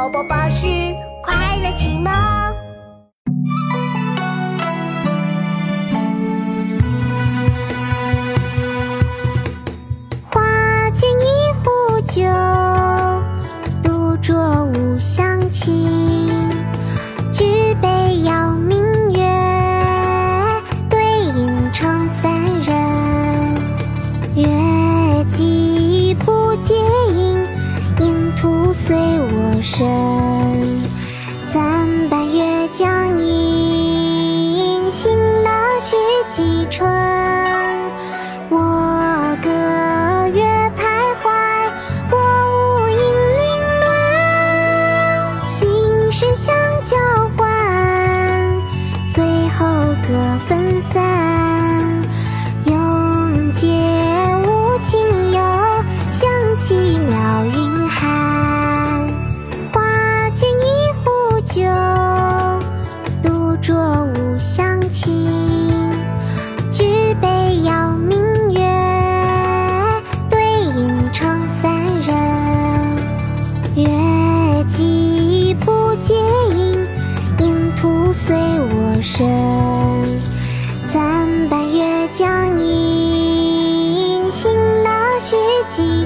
宝宝巴士快乐启蒙。花间一壶酒，独酌无身。暂伴月将影，醒了须及春。我歌月徘徊，我舞银铃乱，心事相交换，最后各分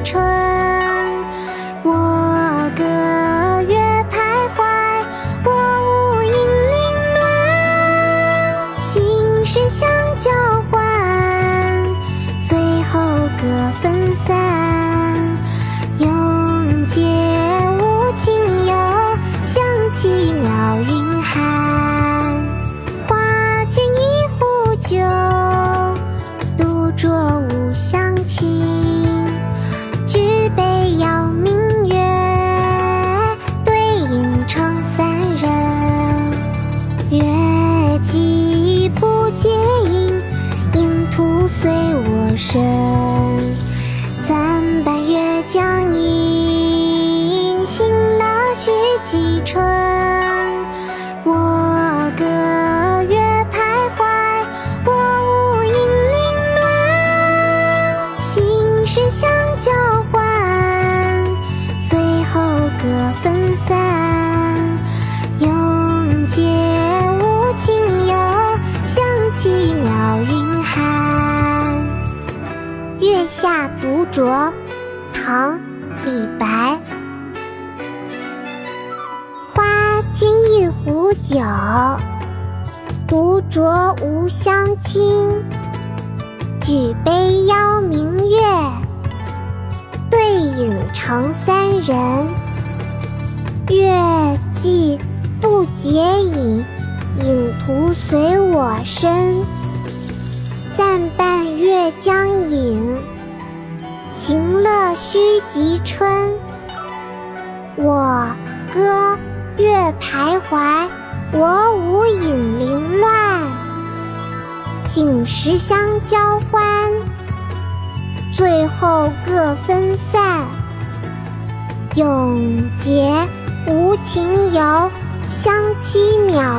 春。我歌月徘徊，我舞银铃乱，心事相交换，最后各分散。永结无情游，相期邈云汉。花间一壶酒，独酌无随我身。暂伴月将影，醒了须及春。我歌月徘徊，我舞影零乱，心事相交换，最后各分独酌，唐·李白。花间一壶酒，独酌无相亲。举杯邀明月，对影成三人。月既不解饮，影徒随我身。暂伴月将影，行乐须及春。我歌月徘徊，我舞影零乱，醒时相交欢，醉后各分散。永结无情游，相期邈。